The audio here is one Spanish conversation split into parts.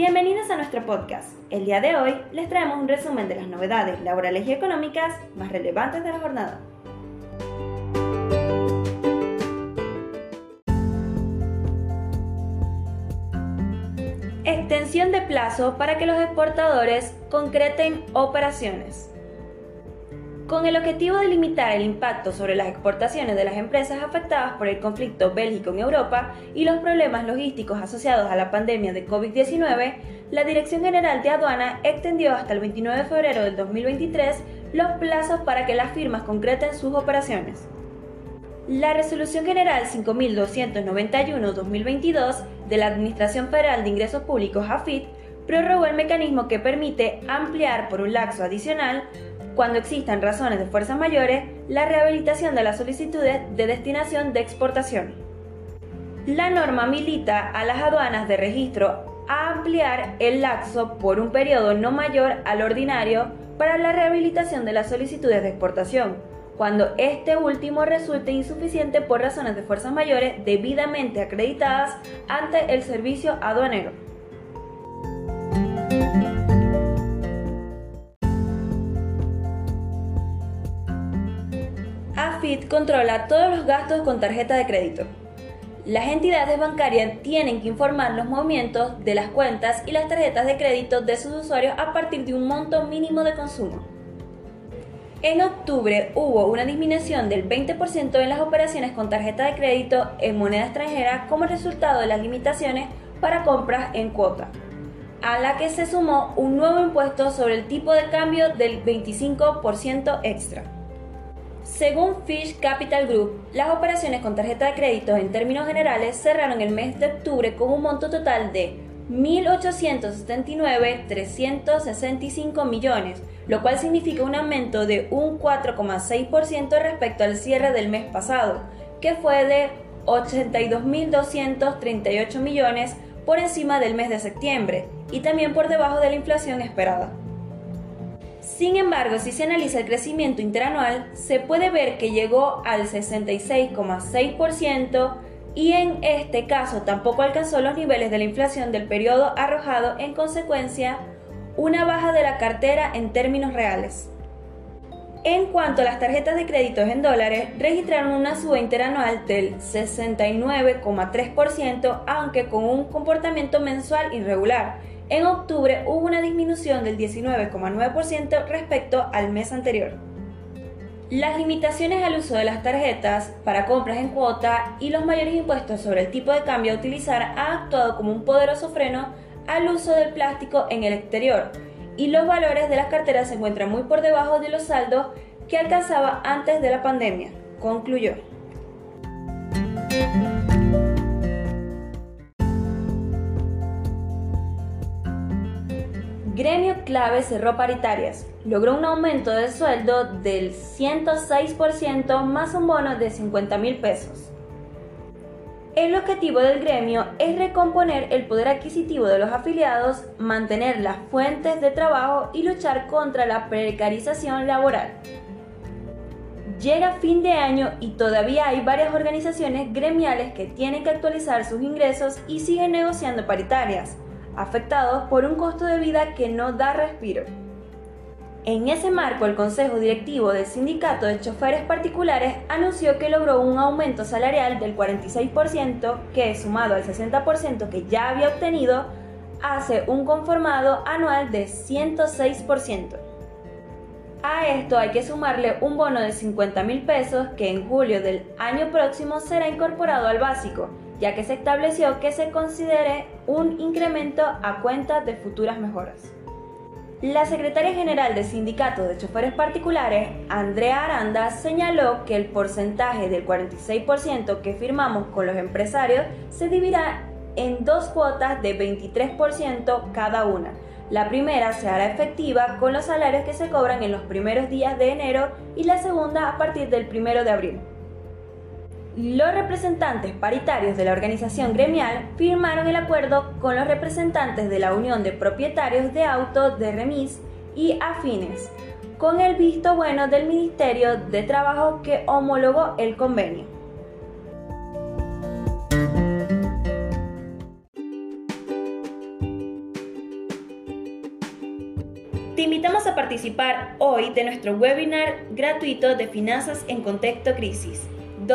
Bienvenidos a nuestro podcast. El día de hoy les traemos un resumen de las novedades laborales y económicas más relevantes de la jornada. Extensión de plazo para que los exportadores concreten operaciones. Con el objetivo de limitar el impacto sobre las exportaciones de las empresas afectadas por el conflicto bélico en Europa y los problemas logísticos asociados a la pandemia de COVID-19, la Dirección General de Aduana extendió hasta el 29 de febrero del 2023 los plazos para que las firmas concreten sus operaciones. La Resolución General 5291-2022 de la Administración Federal de Ingresos Públicos AFIT prorrogó el mecanismo que permite ampliar por un lapso adicional cuando existan razones de fuerzas mayores, la rehabilitación de las solicitudes de destinación de exportación. La norma milita a las aduanas de registro a ampliar el laxo por un periodo no mayor al ordinario para la rehabilitación de las solicitudes de exportación, cuando este último resulte insuficiente por razones de fuerzas mayores debidamente acreditadas ante el servicio aduanero. Controla todos los gastos con tarjeta de crédito. Las entidades bancarias tienen que informar los movimientos de las cuentas y las tarjetas de crédito de sus usuarios a partir de un monto mínimo de consumo. En octubre hubo una disminución del 20% en las operaciones con tarjeta de crédito en moneda extranjera como resultado de las limitaciones para compras en cuota, a la que se sumó un nuevo impuesto sobre el tipo de cambio del 25% extra. Según Fish Capital Group, las operaciones con tarjeta de crédito en términos generales cerraron el mes de octubre con un monto total de 1.879.365 millones, lo cual significa un aumento de un 4,6% respecto al cierre del mes pasado, que fue de 82.238 millones por encima del mes de septiembre y también por debajo de la inflación esperada. Sin embargo, si se analiza el crecimiento interanual, se puede ver que llegó al 66,6% y en este caso tampoco alcanzó los niveles de la inflación del periodo arrojado en consecuencia una baja de la cartera en términos reales. En cuanto a las tarjetas de créditos en dólares, registraron una suba interanual del 69,3%, aunque con un comportamiento mensual irregular, en octubre hubo una disminución del 19,9% respecto al mes anterior. Las limitaciones al uso de las tarjetas para compras en cuota y los mayores impuestos sobre el tipo de cambio a utilizar han actuado como un poderoso freno al uso del plástico en el exterior y los valores de las carteras se encuentran muy por debajo de los saldos que alcanzaba antes de la pandemia, concluyó. Gremio Clave cerró paritarias. Logró un aumento de sueldo del 106% más un bono de 50 mil pesos. El objetivo del gremio es recomponer el poder adquisitivo de los afiliados, mantener las fuentes de trabajo y luchar contra la precarización laboral. Llega fin de año y todavía hay varias organizaciones gremiales que tienen que actualizar sus ingresos y siguen negociando paritarias afectados por un costo de vida que no da respiro. En ese marco, el Consejo Directivo del Sindicato de Choferes Particulares anunció que logró un aumento salarial del 46%, que sumado al 60% que ya había obtenido, hace un conformado anual de 106%. A esto hay que sumarle un bono de 50 mil pesos que en julio del año próximo será incorporado al básico ya que se estableció que se considere un incremento a cuenta de futuras mejoras. La secretaria general del Sindicato de Choferes Particulares, Andrea Aranda, señaló que el porcentaje del 46% que firmamos con los empresarios se dividirá en dos cuotas de 23% cada una. La primera se hará efectiva con los salarios que se cobran en los primeros días de enero y la segunda a partir del primero de abril. Los representantes paritarios de la organización gremial firmaron el acuerdo con los representantes de la Unión de Propietarios de Autos de Remis y Afines, con el visto bueno del Ministerio de Trabajo que homologó el convenio. Te invitamos a participar hoy de nuestro webinar gratuito de Finanzas en Contexto Crisis,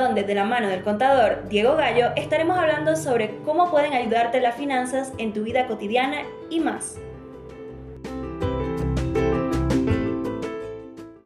donde de la mano del contador Diego Gallo estaremos hablando sobre cómo pueden ayudarte las finanzas en tu vida cotidiana y más.